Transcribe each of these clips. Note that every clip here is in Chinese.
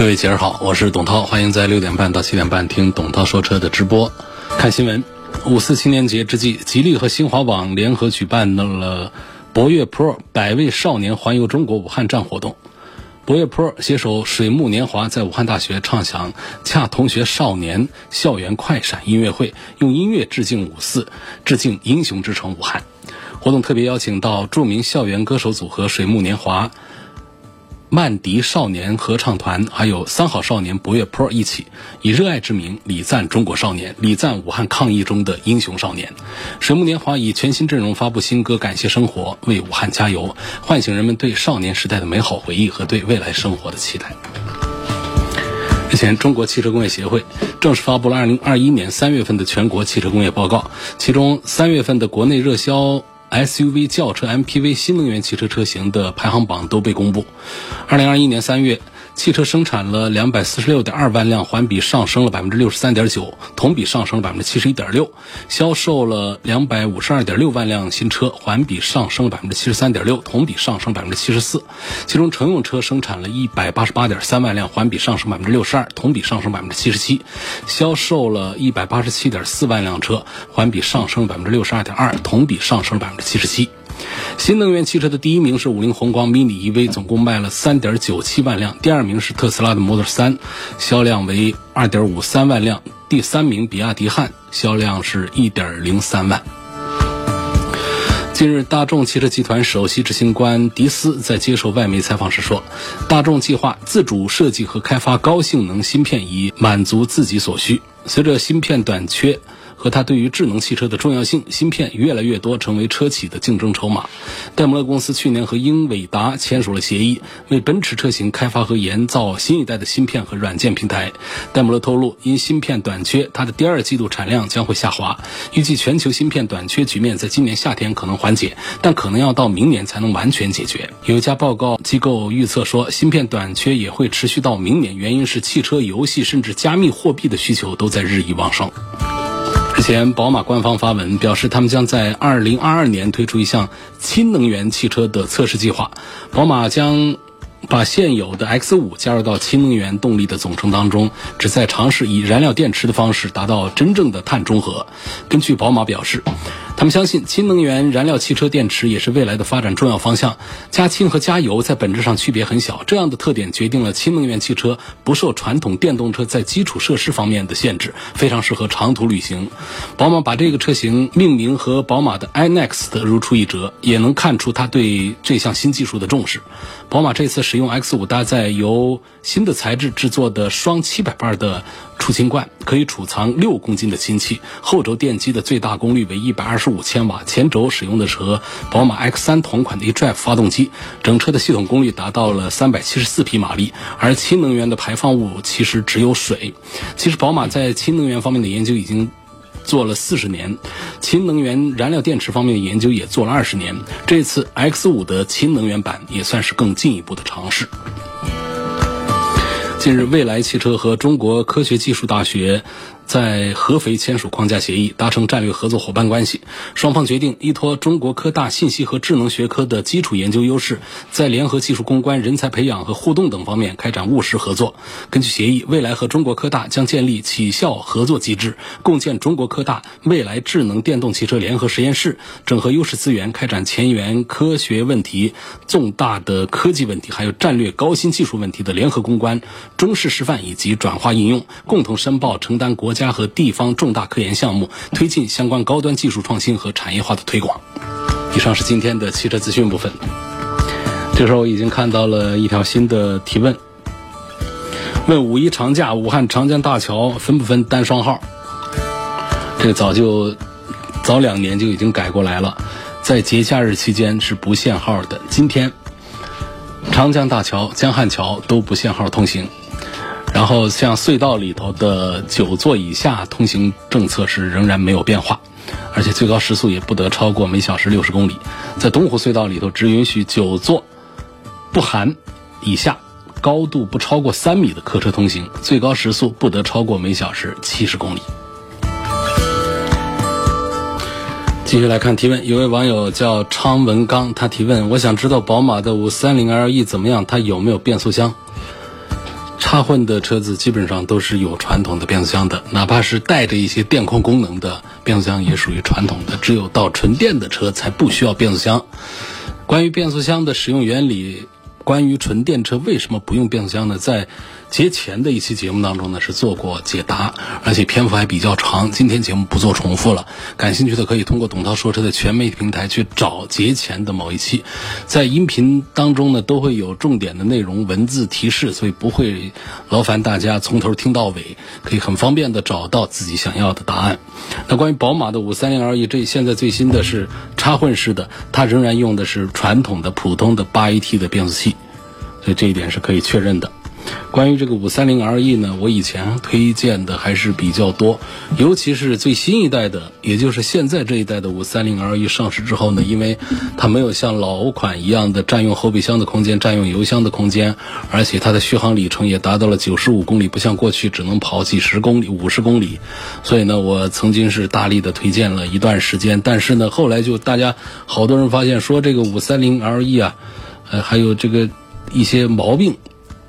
各位节日好，我是董涛，欢迎在六点半到七点半听董涛说车的直播。看新闻，五四青年节之际，吉利和新华网联合举办了博越 Pro 百位少年环游中国武汉站活动。博越 Pro 携手水木年华，在武汉大学唱响“恰同学少年校园快闪”音乐会，用音乐致敬五四，致敬英雄之城武汉。活动特别邀请到著名校园歌手组合水木年华。曼迪少年合唱团，还有三好少年博越 Pro 一起，以热爱之名礼赞中国少年，礼赞武汉抗疫中的英雄少年。水木年华以全新阵容发布新歌《感谢生活》，为武汉加油，唤醒人们对少年时代的美好回忆和对未来生活的期待。日前，中国汽车工业协会正式发布了2021年3月份的全国汽车工业报告，其中3月份的国内热销。SUV、轿车、MPV、新能源汽车车型的排行榜都被公布。二零二一年三月。汽车生产了两百四十六点二万辆，环比上升了百分之六十三点九，同比上升了百分之七十一点六。销售了两百五十二点六万辆新车，环比上升了百分之七十三点六，同比上升百分之七十四。其中乘用车生产了一百八十八点三万辆，环比上升百分之六十二，同比上升百分之七十七。销售了一百八十七点四万辆车，环比上升百分之六十二点二，同比上升百分之七十七。新能源汽车的第一名是五菱宏光 mini EV，总共卖了三点九七万辆；第二名是特斯拉的 Model 3，销量为二点五三万辆；第三名比亚迪汉，销量是一点零三万。近日，大众汽车集团首席执行官迪斯在接受外媒采访时说：“大众计划自主设计和开发高性能芯片，以满足自己所需。随着芯片短缺。”和它对于智能汽车的重要性，芯片越来越多成为车企的竞争筹码。戴姆勒公司去年和英伟达签署了协议，为奔驰车型开发和研造新一代的芯片和软件平台。戴姆勒透露，因芯片短缺，它的第二季度产量将会下滑。预计全球芯片短缺局面在今年夏天可能缓解，但可能要到明年才能完全解决。有一家报告机构预测说，芯片短缺也会持续到明年，原因是汽车、游戏甚至加密货币的需求都在日益旺盛。日前，宝马官方发文表示，他们将在二零二二年推出一项氢能源汽车的测试计划。宝马将把现有的 X 五加入到氢能源动力的总成当中，旨在尝试以燃料电池的方式达到真正的碳中和。根据宝马表示。他们相信新能源燃料汽车电池也是未来的发展重要方向。加氢和加油在本质上区别很小，这样的特点决定了氢能源汽车不受传统电动车在基础设施方面的限制，非常适合长途旅行。宝马把这个车型命名和宝马的 iNext 如出一辙，也能看出它对这项新技术的重视。宝马这次使用 X 五搭载由新的材质制作的双七百瓣的。储氢罐可以储藏六公斤的氢气，后轴电机的最大功率为一百二十五千瓦，前轴使用的是和宝马 X 三同款的 eDrive 发动机，整车的系统功率达到了三百七十四匹马力。而氢能源的排放物其实只有水。其实宝马在氢能源方面的研究已经做了四十年，氢能源燃料电池方面的研究也做了二十年。这次 X 五的氢能源版也算是更进一步的尝试。近日，蔚来汽车和中国科学技术大学。在合肥签署框架协议，达成战略合作伙伴关系。双方决定依托中国科大信息和智能学科的基础研究优势，在联合技术攻关、人才培养和互动等方面开展务实合作。根据协议，未来和中国科大将建立企校合作机制，共建中国科大未来智能电动汽车联合实验室，整合优势资源，开展前沿科学问题、重大的科技问题，还有战略高新技术问题的联合攻关、中试示范以及转化应用，共同申报承担国家。家和地方重大科研项目，推进相关高端技术创新和产业化的推广。以上是今天的汽车资讯部分。这时候已经看到了一条新的提问，问五一长假武汉长江大桥分不分单双号？这个早就早两年就已经改过来了，在节假日期间是不限号的。今天长江大桥、江汉桥都不限号通行。然后像隧道里头的九座以下通行政策是仍然没有变化，而且最高时速也不得超过每小时六十公里。在东湖隧道里头只允许九座不含以下高度不超过三米的客车通行，最高时速不得超过每小时七十公里。继续来看提问，有位网友叫昌文刚，他提问：我想知道宝马的五三零 LE 怎么样？它有没有变速箱？插混的车子基本上都是有传统的变速箱的，哪怕是带着一些电控功能的变速箱也属于传统的。只有到纯电的车才不需要变速箱。关于变速箱的使用原理，关于纯电车为什么不用变速箱呢？在节前的一期节目当中呢，是做过解答，而且篇幅还比较长。今天节目不做重复了，感兴趣的可以通过董涛说车的全媒体平台去找节前的某一期，在音频当中呢都会有重点的内容文字提示，所以不会劳烦大家从头听到尾，可以很方便的找到自己想要的答案。那关于宝马的五三零 LE，这现在最新的是插混式的，它仍然用的是传统的普通的八 AT 的变速器，所以这一点是可以确认的。关于这个五三零 LE 呢，我以前推荐的还是比较多，尤其是最新一代的，也就是现在这一代的五三零 LE 上市之后呢，因为它没有像老款一样的占用后备箱的空间、占用油箱的空间，而且它的续航里程也达到了九十五公里，不像过去只能跑几十公里、五十公里，所以呢，我曾经是大力的推荐了一段时间，但是呢，后来就大家好多人发现说这个五三零 LE 啊，呃，还有这个一些毛病。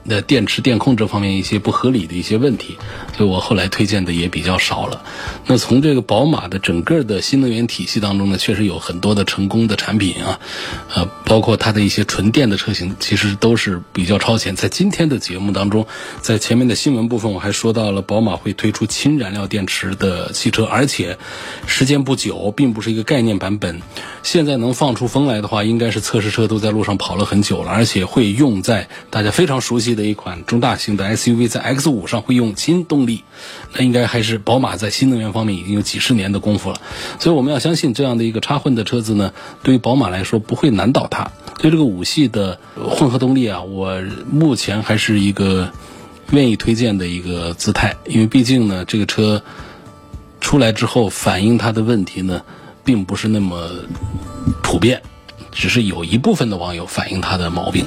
的电池电控这方面一些不合理的一些问题，所以我后来推荐的也比较少了。那从这个宝马的整个的新能源体系当中呢，确实有很多的成功的产品啊，呃，包括它的一些纯电的车型，其实都是比较超前。在今天的节目当中，在前面的新闻部分，我还说到了宝马会推出氢燃料电池的汽车，而且时间不久，并不是一个概念版本。现在能放出风来的话，应该是测试车都在路上跑了很久了，而且会用在大家非常熟悉。的一款中大型的 SUV 在 X 五上会用新动力，那应该还是宝马在新能源方面已经有几十年的功夫了。所以我们要相信这样的一个插混的车子呢，对于宝马来说不会难倒它。对这个五系的混合动力啊，我目前还是一个愿意推荐的一个姿态，因为毕竟呢，这个车出来之后反映它的问题呢，并不是那么普遍，只是有一部分的网友反映它的毛病。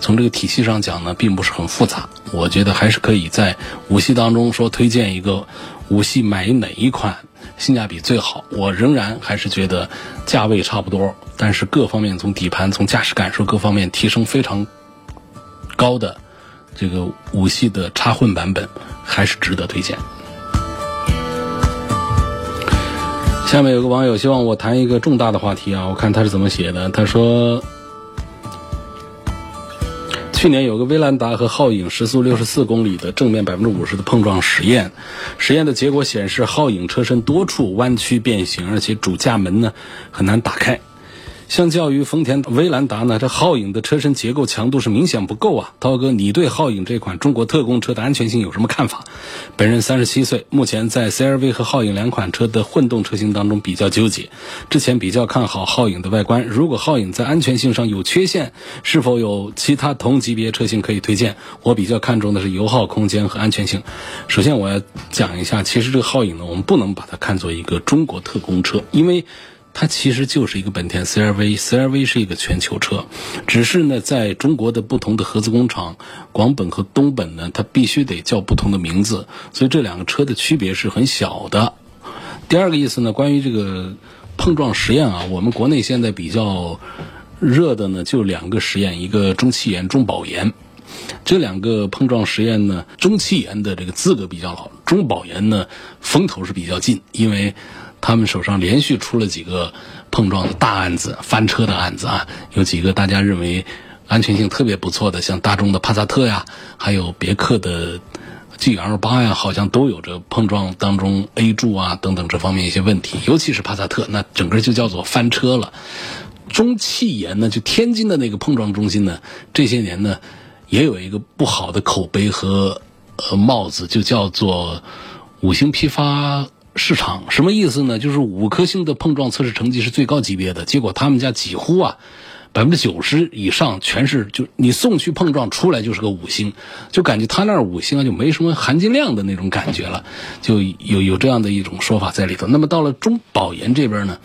从这个体系上讲呢，并不是很复杂。我觉得还是可以在五系当中说推荐一个五系买哪一款性价比最好。我仍然还是觉得价位差不多，但是各方面从底盘、从驾驶感受各方面提升非常高的这个五系的插混版本还是值得推荐。下面有个网友希望我谈一个重大的话题啊，我看他是怎么写的，他说。去年有个威兰达和皓影时速六十四公里的正面百分之五十的碰撞实验，实验的结果显示，皓影车身多处弯曲变形，而且主驾门呢很难打开。相较于丰田威兰达呢，这皓影的车身结构强度是明显不够啊。涛哥，你对皓影这款中国特供车的安全性有什么看法？本人三十七岁，目前在 CRV 和皓影两款车的混动车型当中比较纠结。之前比较看好皓影的外观，如果皓影在安全性上有缺陷，是否有其他同级别车型可以推荐？我比较看重的是油耗、空间和安全性。首先我要讲一下，其实这个皓影呢，我们不能把它看作一个中国特供车，因为。它其实就是一个本田 CRV，CRV 是一个全球车，只是呢，在中国的不同的合资工厂，广本和东本呢，它必须得叫不同的名字，所以这两个车的区别是很小的。第二个意思呢，关于这个碰撞实验啊，我们国内现在比较热的呢，就两个实验，一个中汽研、中保研，这两个碰撞实验呢，中汽研的这个资格比较老，中保研呢风头是比较近，因为。他们手上连续出了几个碰撞的大案子、翻车的案子啊，有几个大家认为安全性特别不错的，像大众的帕萨特呀，还有别克的 GL 八呀，好像都有着碰撞当中 A 柱啊等等这方面一些问题。尤其是帕萨特，那整个就叫做翻车了。中汽研呢，就天津的那个碰撞中心呢，这些年呢也有一个不好的口碑和呃帽子，就叫做五星批发。市场什么意思呢？就是五颗星的碰撞测试成绩是最高级别的，结果他们家几乎啊百分之九十以上全是就你送去碰撞出来就是个五星，就感觉他那五星啊就没什么含金量的那种感觉了，就有有这样的一种说法在里头。那么到了中保研这边呢，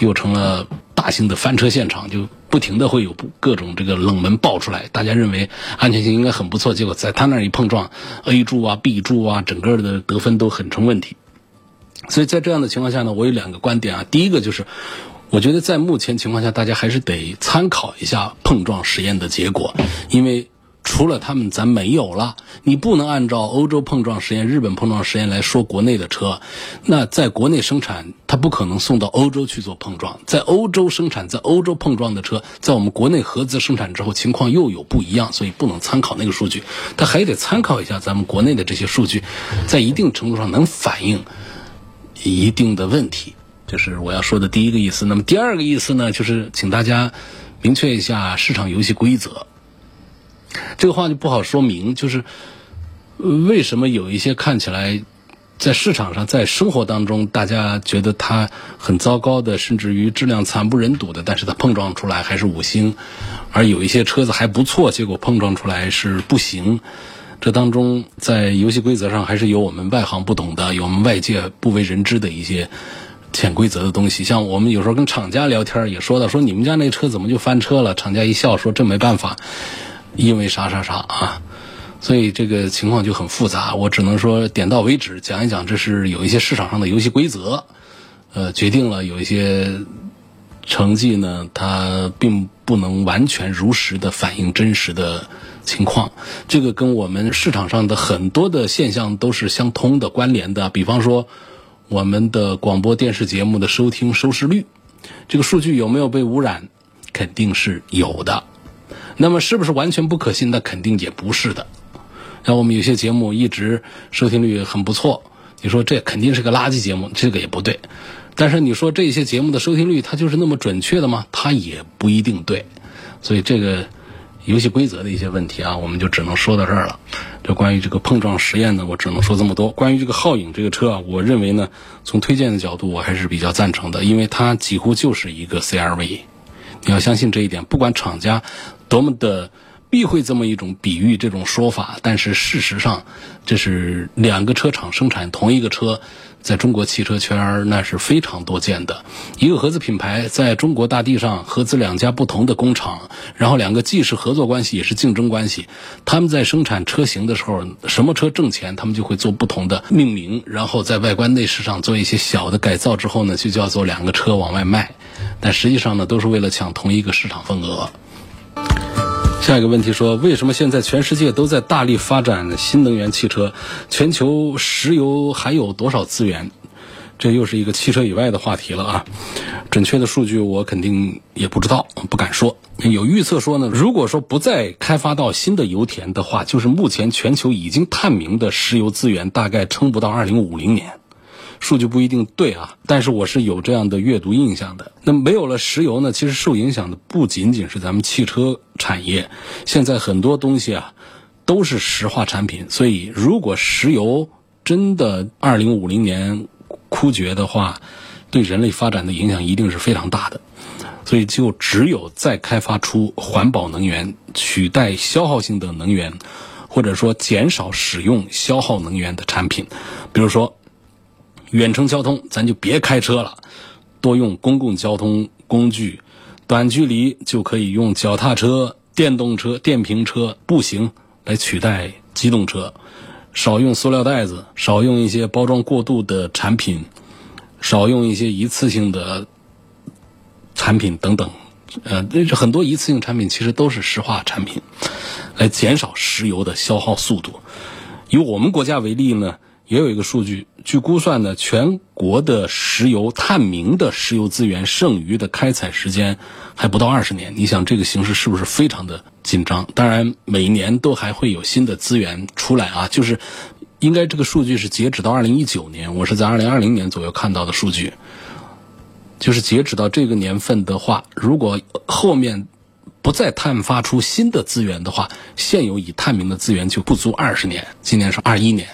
又成了大型的翻车现场，就不停的会有各种这个冷门爆出来，大家认为安全性应该很不错，结果在他那一碰撞，A 柱啊 B 柱啊，整个的得分都很成问题。所以在这样的情况下呢，我有两个观点啊，第一个就是。我觉得在目前情况下，大家还是得参考一下碰撞实验的结果，因为除了他们，咱没有了。你不能按照欧洲碰撞实验、日本碰撞实验来说国内的车，那在国内生产，它不可能送到欧洲去做碰撞。在欧洲生产、在欧洲碰撞的车，在我们国内合资生产之后，情况又有不一样，所以不能参考那个数据。它还得参考一下咱们国内的这些数据，在一定程度上能反映一定的问题。这是我要说的第一个意思。那么第二个意思呢，就是请大家明确一下市场游戏规则。这个话就不好说明，就是为什么有一些看起来在市场上、在生活当中，大家觉得它很糟糕的，甚至于质量惨不忍睹的，但是它碰撞出来还是五星；而有一些车子还不错，结果碰撞出来是不行。这当中在游戏规则上还是有我们外行不懂的，有我们外界不为人知的一些。潜规则的东西，像我们有时候跟厂家聊天也说到，说你们家那车怎么就翻车了？厂家一笑说这没办法，因为啥啥啥啊，所以这个情况就很复杂。我只能说点到为止，讲一讲这是有一些市场上的游戏规则，呃，决定了有一些成绩呢，它并不能完全如实的反映真实的情况。这个跟我们市场上的很多的现象都是相通的、关联的，比方说。我们的广播电视节目的收听收视率，这个数据有没有被污染？肯定是有的。那么是不是完全不可信？那肯定也不是的。像我们有些节目一直收听率很不错，你说这肯定是个垃圾节目，这个也不对。但是你说这些节目的收听率它就是那么准确的吗？它也不一定对。所以这个。游戏规则的一些问题啊，我们就只能说到这儿了。这关于这个碰撞实验呢，我只能说这么多。关于这个皓影这个车啊，我认为呢，从推荐的角度，我还是比较赞成的，因为它几乎就是一个 CRV。你要相信这一点，不管厂家多么的。避讳这么一种比喻，这种说法，但是事实上，这是两个车厂生产同一个车，在中国汽车圈那是非常多见的。一个合资品牌在中国大地上合资两家不同的工厂，然后两个既是合作关系也是竞争关系。他们在生产车型的时候，什么车挣钱，他们就会做不同的命名，然后在外观内饰上做一些小的改造之后呢，就叫做两个车往外卖。但实际上呢，都是为了抢同一个市场份额。下一个问题说，为什么现在全世界都在大力发展新能源汽车？全球石油还有多少资源？这又是一个汽车以外的话题了啊！准确的数据我肯定也不知道，不敢说。有预测说呢，如果说不再开发到新的油田的话，就是目前全球已经探明的石油资源大概撑不到二零五零年。数据不一定对啊，但是我是有这样的阅读印象的。那没有了石油呢？其实受影响的不仅仅是咱们汽车产业，现在很多东西啊都是石化产品。所以，如果石油真的二零五零年枯竭的话，对人类发展的影响一定是非常大的。所以，就只有再开发出环保能源，取代消耗性的能源，或者说减少使用消耗能源的产品，比如说。远程交通，咱就别开车了，多用公共交通工具。短距离就可以用脚踏车、电动车、电瓶车、步行来取代机动车。少用塑料袋子，少用一些包装过度的产品，少用一些一次性的产品等等。呃，很多一次性产品其实都是石化产品，来减少石油的消耗速度。以我们国家为例呢。也有一个数据，据估算呢，全国的石油探明的石油资源剩余的开采时间还不到二十年。你想这个形势是不是非常的紧张？当然，每年都还会有新的资源出来啊。就是应该这个数据是截止到二零一九年，我是在二零二零年左右看到的数据。就是截止到这个年份的话，如果后面不再探发出新的资源的话，现有已探明的资源就不足二十年。今年是二一年。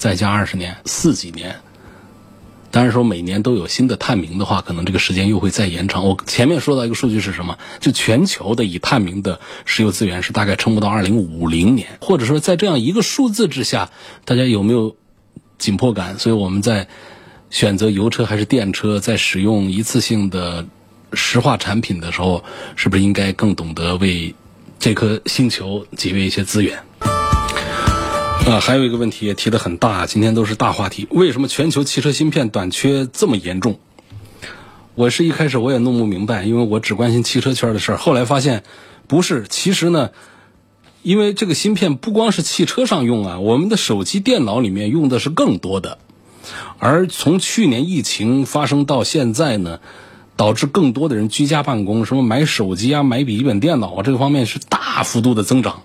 再加二十年，四几年，当然说每年都有新的探明的话，可能这个时间又会再延长。我前面说到一个数据是什么？就全球的已探明的石油资源是大概撑不到二零五零年，或者说在这样一个数字之下，大家有没有紧迫感？所以我们在选择油车还是电车，在使用一次性的石化产品的时候，是不是应该更懂得为这颗星球节约一些资源？啊，还有一个问题也提的很大，今天都是大话题。为什么全球汽车芯片短缺这么严重？我是一开始我也弄不明白，因为我只关心汽车圈的事儿。后来发现不是，其实呢，因为这个芯片不光是汽车上用啊，我们的手机、电脑里面用的是更多的。而从去年疫情发生到现在呢，导致更多的人居家办公，什么买手机啊、买笔记本电脑啊，这个方面是大幅度的增长。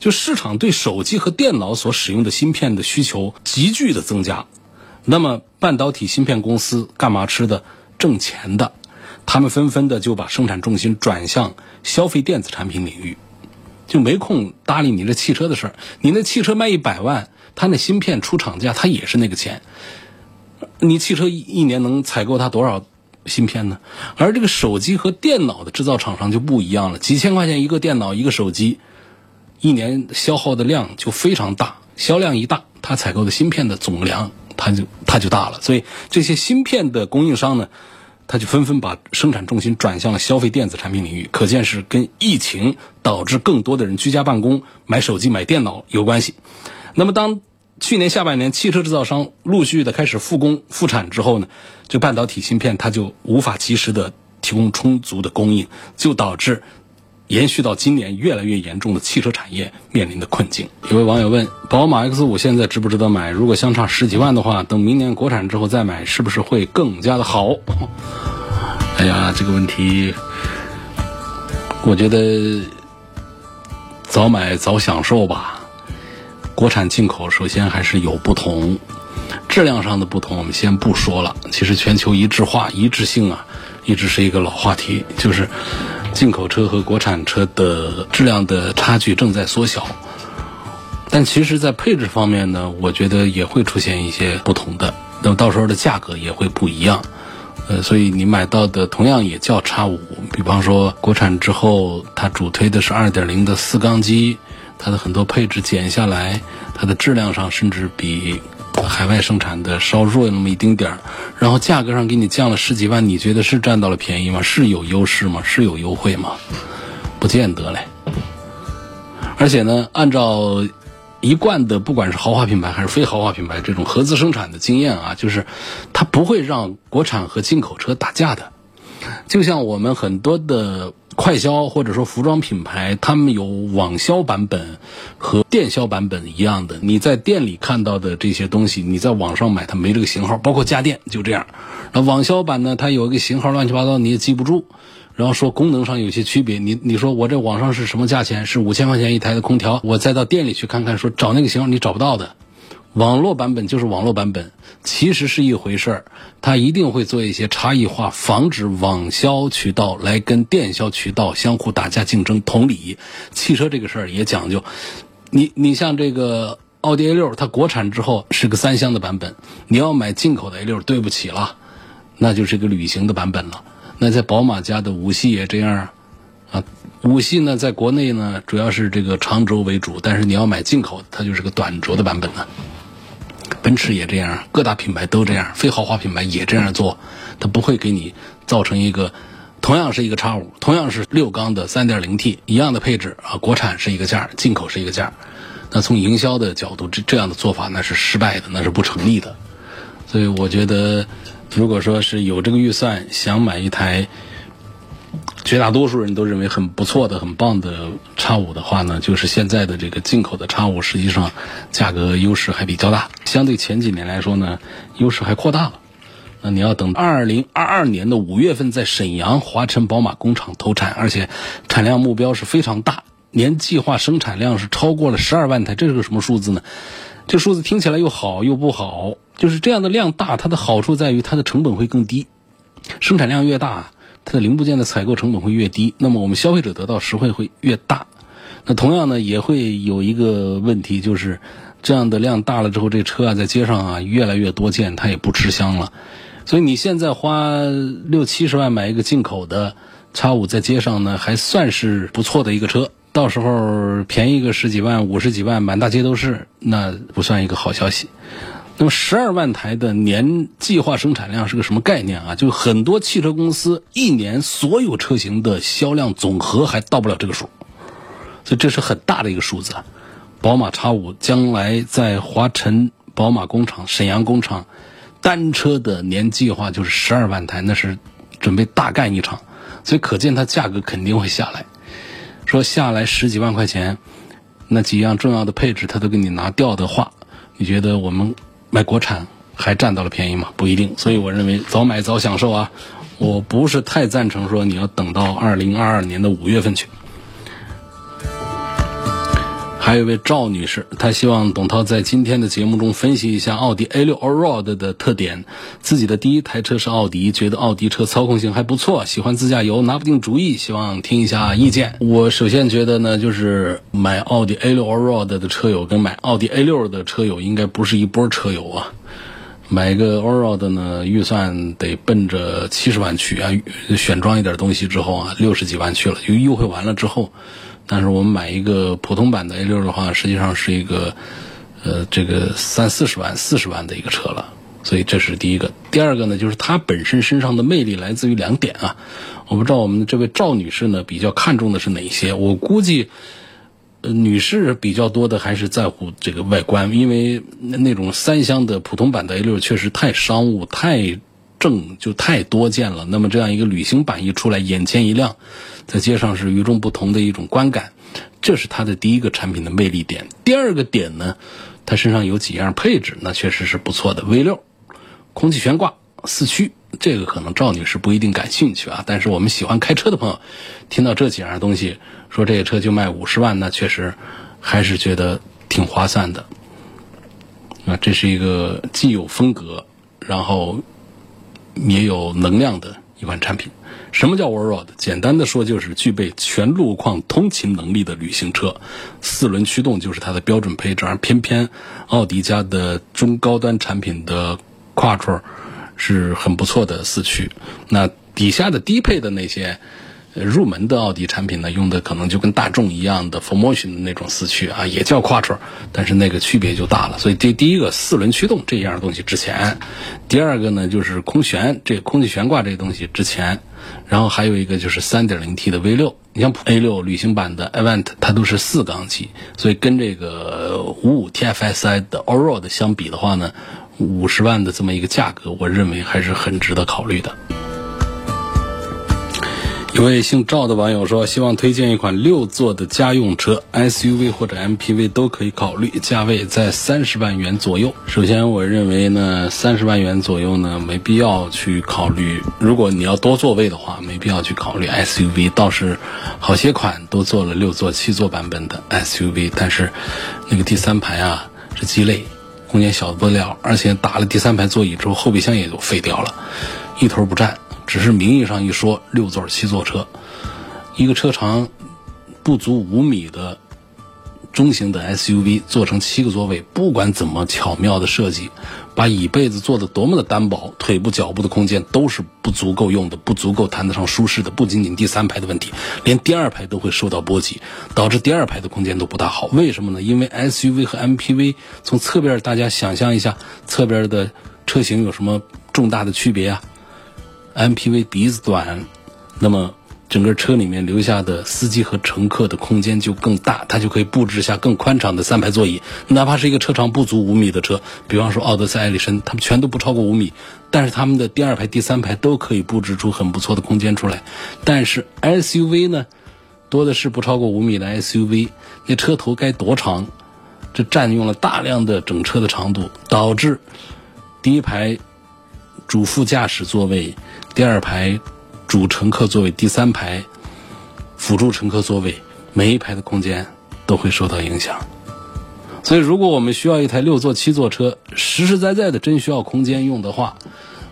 就市场对手机和电脑所使用的芯片的需求急剧的增加，那么半导体芯片公司干嘛吃的？挣钱的，他们纷纷的就把生产重心转向消费电子产品领域，就没空搭理你这汽车的事儿。你那汽车卖一百万，它那芯片出厂价，它也是那个钱。你汽车一一年能采购它多少芯片呢？而这个手机和电脑的制造厂商就不一样了，几千块钱一个电脑，一个手机。一年消耗的量就非常大，销量一大，它采购的芯片的总量它就它就大了。所以这些芯片的供应商呢，他就纷纷把生产重心转向了消费电子产品领域，可见是跟疫情导致更多的人居家办公、买手机、买电脑有关系。那么当去年下半年汽车制造商陆续的开始复工复产之后呢，这半导体芯片它就无法及时的提供充足的供应，就导致。延续到今年，越来越严重的汽车产业面临的困境。有位网友问：宝马 X 五现在值不值得买？如果相差十几万的话，等明年国产之后再买，是不是会更加的好？哎呀，这个问题，我觉得早买早享受吧。国产进口首先还是有不同，质量上的不同我们先不说了。其实全球一致化、一致性啊，一直是一个老话题，就是。进口车和国产车的质量的差距正在缩小，但其实，在配置方面呢，我觉得也会出现一些不同的，那么到时候的价格也会不一样。呃，所以你买到的同样也叫叉五，比方说国产之后，它主推的是二点零的四缸机，它的很多配置减下来，它的质量上甚至比。海外生产的稍弱那么一丁点儿，然后价格上给你降了十几万，你觉得是占到了便宜吗？是有优势吗？是有优惠吗？不见得嘞。而且呢，按照一贯的，不管是豪华品牌还是非豪华品牌这种合资生产的经验啊，就是它不会让国产和进口车打架的。就像我们很多的。快销或者说服装品牌，他们有网销版本和电销版本一样的。你在店里看到的这些东西，你在网上买它没这个型号，包括家电就这样。那网销版呢，它有一个型号乱七八糟，你也记不住。然后说功能上有些区别，你你说我这网上是什么价钱？是五千块钱一台的空调，我再到店里去看看，说找那个型号你找不到的。网络版本就是网络版本，其实是一回事儿，它一定会做一些差异化，防止网销渠道来跟电销渠道相互打架竞争。同理，汽车这个事儿也讲究，你你像这个奥迪 A 六，它国产之后是个三厢的版本，你要买进口的 A 六，对不起了，那就是个旅行的版本了。那在宝马家的五系也这样啊，五系呢在国内呢主要是这个长轴为主，但是你要买进口，它就是个短轴的版本了。奔驰也这样，各大品牌都这样，非豪华品牌也这样做，它不会给你造成一个同样是一个叉五，同样是六缸的三点零 T 一样的配置啊，国产是一个价，进口是一个价，那从营销的角度，这这样的做法那是失败的，那是不成立的。所以我觉得，如果说是有这个预算想买一台。绝大多数人都认为很不错的、很棒的叉五的话呢，就是现在的这个进口的叉五，实际上价格优势还比较大，相对前几年来说呢，优势还扩大了。那你要等二零二二年的五月份在沈阳华晨宝马工厂投产，而且产量目标是非常大，年计划生产量是超过了十二万台，这是个什么数字呢？这数字听起来又好又不好，就是这样的量大，它的好处在于它的成本会更低，生产量越大。它的零部件的采购成本会越低，那么我们消费者得到实惠会越大。那同样呢，也会有一个问题，就是这样的量大了之后，这车啊在街上啊越来越多见，它也不吃香了。所以你现在花六七十万买一个进口的叉五，在街上呢还算是不错的一个车。到时候便宜个十几万、五十几万，满大街都是，那不算一个好消息。那么十二万台的年计划生产量是个什么概念啊？就很多汽车公司一年所有车型的销量总和还到不了这个数，所以这是很大的一个数字。宝马叉五将来在华晨宝马工厂、沈阳工厂，单车的年计划就是十二万台，那是准备大干一场，所以可见它价格肯定会下来。说下来十几万块钱，那几样重要的配置他都给你拿掉的话，你觉得我们买国产还占到了便宜吗？不一定。所以我认为早买早享受啊，我不是太赞成说你要等到二零二二年的五月份去。还有一位赵女士，她希望董涛在今天的节目中分析一下奥迪 A 六 Allroad 的特点。自己的第一台车是奥迪，觉得奥迪车操控性还不错，喜欢自驾游，拿不定主意，希望听一下意见。我首先觉得呢，就是买奥迪 A 六 Allroad 的车友跟买奥迪 A 六的车友应该不是一波车友啊。买个 Allroad 呢，预算得奔着七十万去啊，选装一点东西之后啊，六十几万去了，就优惠完了之后。但是我们买一个普通版的 A 六的话，实际上是一个，呃，这个三四十万、四十万的一个车了，所以这是第一个。第二个呢，就是它本身身上的魅力来自于两点啊。我不知道我们这位赵女士呢比较看重的是哪些？我估计，呃，女士比较多的还是在乎这个外观，因为那种三厢的普通版的 A 六确实太商务、太正，就太多见了。那么这样一个旅行版一出来，眼前一亮。在街上是与众不同的一种观感，这是它的第一个产品的魅力点。第二个点呢，它身上有几样配置，那确实是不错的。V 六，空气悬挂四驱，这个可能赵女士不一定感兴趣啊。但是我们喜欢开车的朋友，听到这几样东西，说这个车就卖五十万，那确实还是觉得挺划算的。啊，这是一个既有风格，然后也有能量的一款产品。什么叫 Allroad？简单的说，就是具备全路况通勤能力的旅行车。四轮驱动就是它的标准配置，而偏偏奥迪家的中高端产品的 Quattro 是很不错的四驱。那底下的低配的那些。入门的奥迪产品呢，用的可能就跟大众一样的 Formotion 的那种四驱啊，也叫 Quattro，但是那个区别就大了。所以这第一个四轮驱动这样的东西值钱，第二个呢就是空悬，这空气悬挂这个东西值钱，然后还有一个就是 3.0T 的 V6，你像 A6 旅行版的 Event 它都是四缸机，所以跟这个55 TFSI 的 Allroad 相比的话呢，五十万的这么一个价格，我认为还是很值得考虑的。一位姓赵的网友说：“希望推荐一款六座的家用车，SUV 或者 MPV 都可以考虑，价位在三十万元左右。首先，我认为呢，三十万元左右呢，没必要去考虑。如果你要多座位的话，没必要去考虑 SUV。倒是好些款都做了六座、七座版本的 SUV，但是那个第三排啊是鸡肋，空间小的不得了，而且打了第三排座椅之后，后备箱也都废掉了，一头不占。”只是名义上一说六座七座车，一个车长不足五米的中型的 SUV 做成七个座位，不管怎么巧妙的设计，把椅背子做的多么的单薄，腿部脚部的空间都是不足够用的，不足够谈得上舒适的。不仅仅第三排的问题，连第二排都会受到波及，导致第二排的空间都不大好。为什么呢？因为 SUV 和 MPV 从侧边，大家想象一下，侧边的车型有什么重大的区别啊？MPV 鼻子短，那么整个车里面留下的司机和乘客的空间就更大，它就可以布置下更宽敞的三排座椅。哪怕是一个车长不足五米的车，比方说奥德赛、艾力绅，他们全都不超过五米，但是他们的第二排、第三排都可以布置出很不错的空间出来。但是 SUV 呢，多的是不超过五米的 SUV，那车头该多长？这占用了大量的整车的长度，导致第一排。主副驾驶座位，第二排主乘客座位，第三排辅助乘客座位，每一排的空间都会受到影响。所以，如果我们需要一台六座、七座车，实实在在的真需要空间用的话，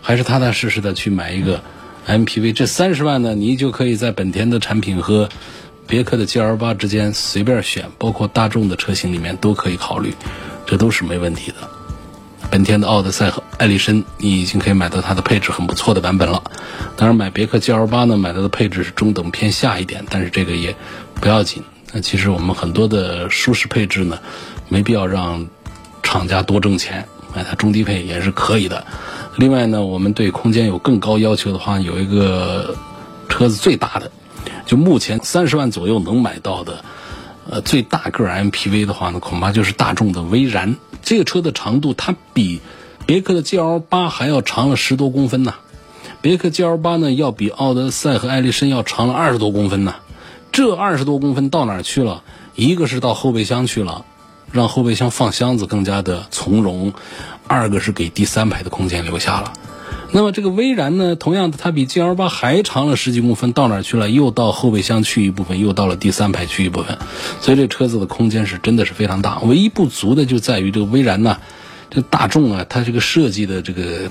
还是踏踏实实的去买一个 MPV。这三十万呢，你就可以在本田的产品和别克的 GL 八之间随便选，包括大众的车型里面都可以考虑，这都是没问题的。本田的奥德赛和艾力绅，你已经可以买到它的配置很不错的版本了。当然，买别克 GL 八呢，买到的配置是中等偏下一点，但是这个也不要紧。那其实我们很多的舒适配置呢，没必要让厂家多挣钱，买它中低配也是可以的。另外呢，我们对空间有更高要求的话，有一个车子最大的，就目前三十万左右能买到的，呃，最大个 MPV 的话呢，恐怕就是大众的威然。这个车的长度它比。别克的 GL 八还要长了十多公分呢，别克 GL 八呢要比奥德赛和艾力绅要长了二十多公分呢，这二十多公分到哪去了？一个是到后备箱去了，让后备箱放箱子更加的从容；二个是给第三排的空间留下了。那么这个威然呢，同样的它比 GL 八还长了十几公分，到哪去了？又到后备箱去一部分，又到了第三排去一部分，所以这车子的空间是真的是非常大。唯一不足的就在于这个威然呢。这大众啊，它这个设计的这个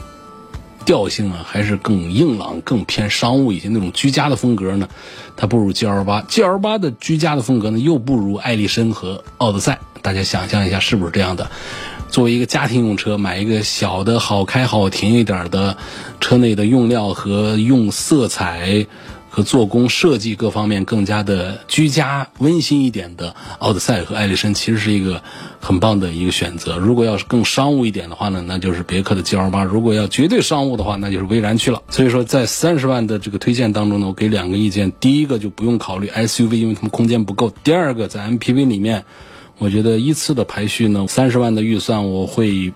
调性啊，还是更硬朗、更偏商务一些。那种居家的风格呢，它不如 G L 八。G L 八的居家的风格呢，又不如艾力绅和奥德赛。大家想象一下，是不是这样的？作为一个家庭用车，买一个小的好开好停一点的车内的用料和用色彩。和做工设计各方面更加的居家温馨一点的奥德赛和艾力绅，其实是一个很棒的一个选择。如果要是更商务一点的话呢，那就是别克的 GL 八；如果要绝对商务的话，那就是威然去了。所以说，在三十万的这个推荐当中呢，我给两个意见：第一个就不用考虑 SUV，因为它们空间不够；第二个，在 MPV 里面，我觉得依次的排序呢，三十万的预算我会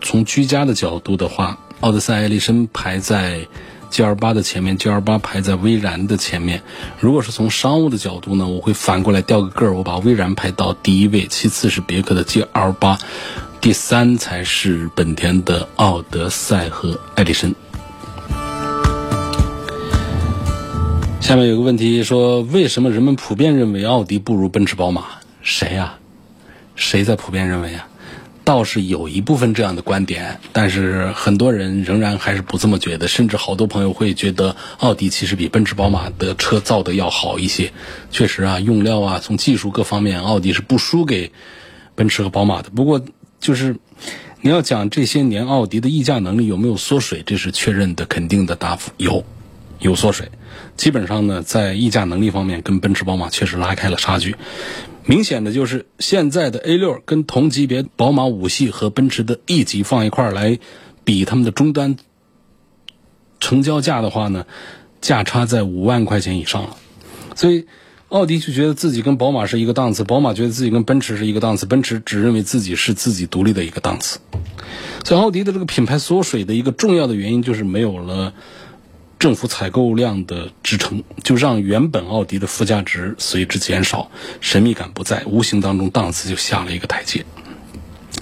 从居家的角度的话，奥德赛、艾力绅排在。G L 八的前面，G L 八排在威然的前面。如果是从商务的角度呢，我会反过来调个个儿，我把威然排到第一位，其次是别克的 G L 八，第三才是本田的奥德赛和艾力绅。下面有个问题说，为什么人们普遍认为奥迪不如奔驰、宝马？谁呀？谁在普遍认为啊？倒是有一部分这样的观点，但是很多人仍然还是不这么觉得，甚至好多朋友会觉得奥迪其实比奔驰、宝马的车造的要好一些。确实啊，用料啊，从技术各方面，奥迪是不输给奔驰和宝马的。不过，就是你要讲这些年奥迪的溢价能力有没有缩水，这是确认的肯定的答复，有，有缩水。基本上呢，在溢价能力方面，跟奔驰、宝马确实拉开了差距。明显的就是现在的 A 六跟同级别宝马五系和奔驰的 E 级放一块来比，他们的终端成交价的话呢，价差在五万块钱以上了。所以奥迪就觉得自己跟宝马是一个档次，宝马觉得自己跟奔驰是一个档次，奔驰只认为自己是自己独立的一个档次。所以奥迪的这个品牌缩水的一个重要的原因就是没有了。政府采购量的支撑，就让原本奥迪的附加值随之减少，神秘感不在，无形当中档次就下了一个台阶。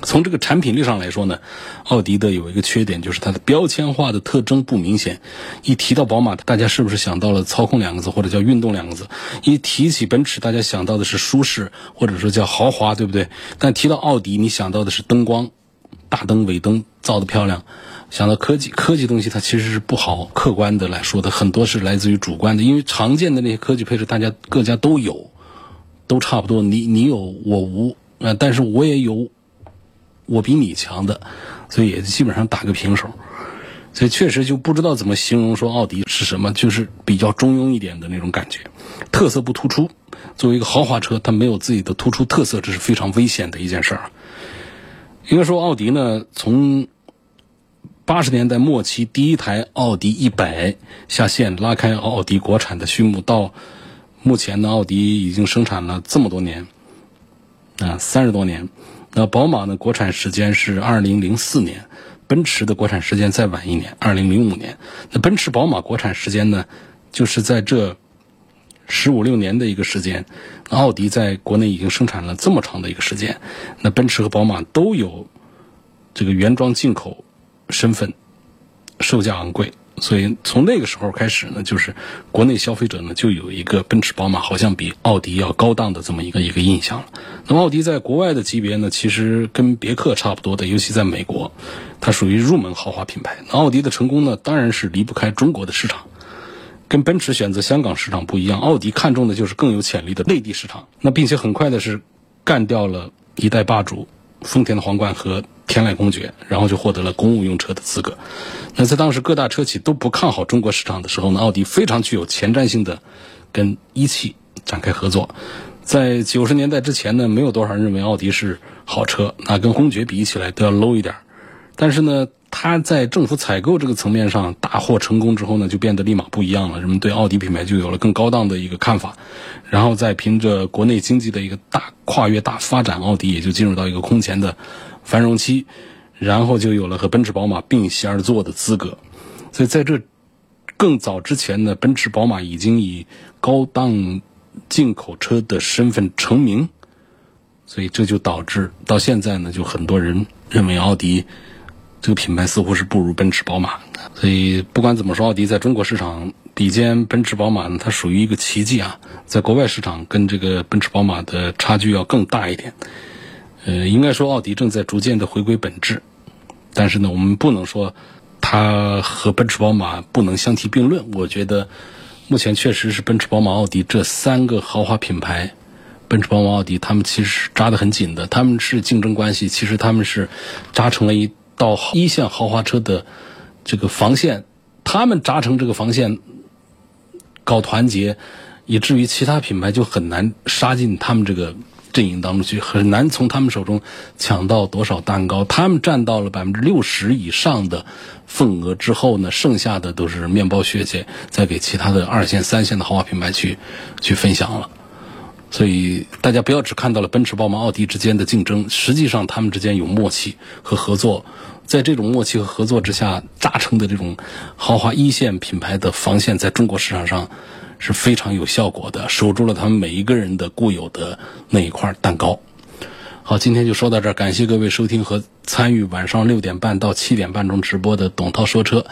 从这个产品力上来说呢，奥迪的有一个缺点就是它的标签化的特征不明显。一提到宝马，大家是不是想到了操控两个字，或者叫运动两个字？一提起奔驰，大家想到的是舒适，或者说叫豪华，对不对？但提到奥迪，你想到的是灯光，大灯、尾灯造的漂亮。想到科技，科技东西它其实是不好客观的来说的，很多是来自于主观的。因为常见的那些科技配置，大家各家都有，都差不多。你你有我无，呃，但是我也有，我比你强的，所以也基本上打个平手。所以确实就不知道怎么形容说奥迪是什么，就是比较中庸一点的那种感觉，特色不突出。作为一个豪华车，它没有自己的突出特色，这是非常危险的一件事儿。应该说，奥迪呢，从八十年代末期，第一台奥迪一百下线，拉开奥迪国产的序幕。到目前呢，奥迪已经生产了这么多年，啊，三十多年。那宝马呢，国产时间是二零零四年，奔驰的国产时间再晚一年，二零零五年。那奔驰、宝马国产时间呢，就是在这十五六年的一个时间。奥迪在国内已经生产了这么长的一个时间，那奔驰和宝马都有这个原装进口。身份，售价昂贵，所以从那个时候开始呢，就是国内消费者呢就有一个奔驰、宝马好像比奥迪要高档的这么一个一个印象了。那么奥迪在国外的级别呢，其实跟别克差不多的，尤其在美国，它属于入门豪华品牌。那奥迪的成功呢，当然是离不开中国的市场，跟奔驰选择香港市场不一样，奥迪看中的就是更有潜力的内地市场。那并且很快的是干掉了一代霸主丰田的皇冠和天籁公爵，然后就获得了公务用车的资格。那在当时各大车企都不看好中国市场的时候呢，奥迪非常具有前瞻性的跟一汽展开合作。在九十年代之前呢，没有多少人认为奥迪是好车，那跟公爵比起来都要 low 一点。但是呢，它在政府采购这个层面上大获成功之后呢，就变得立马不一样了。人们对奥迪品牌就有了更高档的一个看法。然后再凭着国内经济的一个大跨越、大发展，奥迪也就进入到一个空前的繁荣期。然后就有了和奔驰、宝马并席而坐的资格。所以在这更早之前呢，奔驰、宝马已经以高档进口车的身份成名。所以这就导致到现在呢，就很多人认为奥迪。这个品牌似乎是不如奔驰、宝马，所以不管怎么说，奥迪在中国市场比肩奔驰、宝马呢，它属于一个奇迹啊！在国外市场跟这个奔驰、宝马的差距要更大一点。呃，应该说奥迪正在逐渐的回归本质，但是呢，我们不能说它和奔驰、宝马不能相提并论。我觉得目前确实是奔驰、宝马、奥迪这三个豪华品牌，奔驰、宝马、奥迪，他们其实是扎得很紧的，他们是竞争关系，其实他们是扎成了一。到一线豪华车的这个防线，他们扎成这个防线，搞团结，以至于其他品牌就很难杀进他们这个阵营当中去，很难从他们手中抢到多少蛋糕。他们占到了百分之六十以上的份额之后呢，剩下的都是面包屑屑，再给其他的二线、三线的豪华品牌去去分享了。所以大家不要只看到了奔驰、宝马、奥迪之间的竞争，实际上他们之间有默契和合作。在这种默契和合作之下，扎成的这种豪华一线品牌的防线，在中国市场上是非常有效果的，守住了他们每一个人的固有的那一块蛋糕。好，今天就说到这儿，感谢各位收听和参与晚上六点半到七点半钟直播的董涛说车。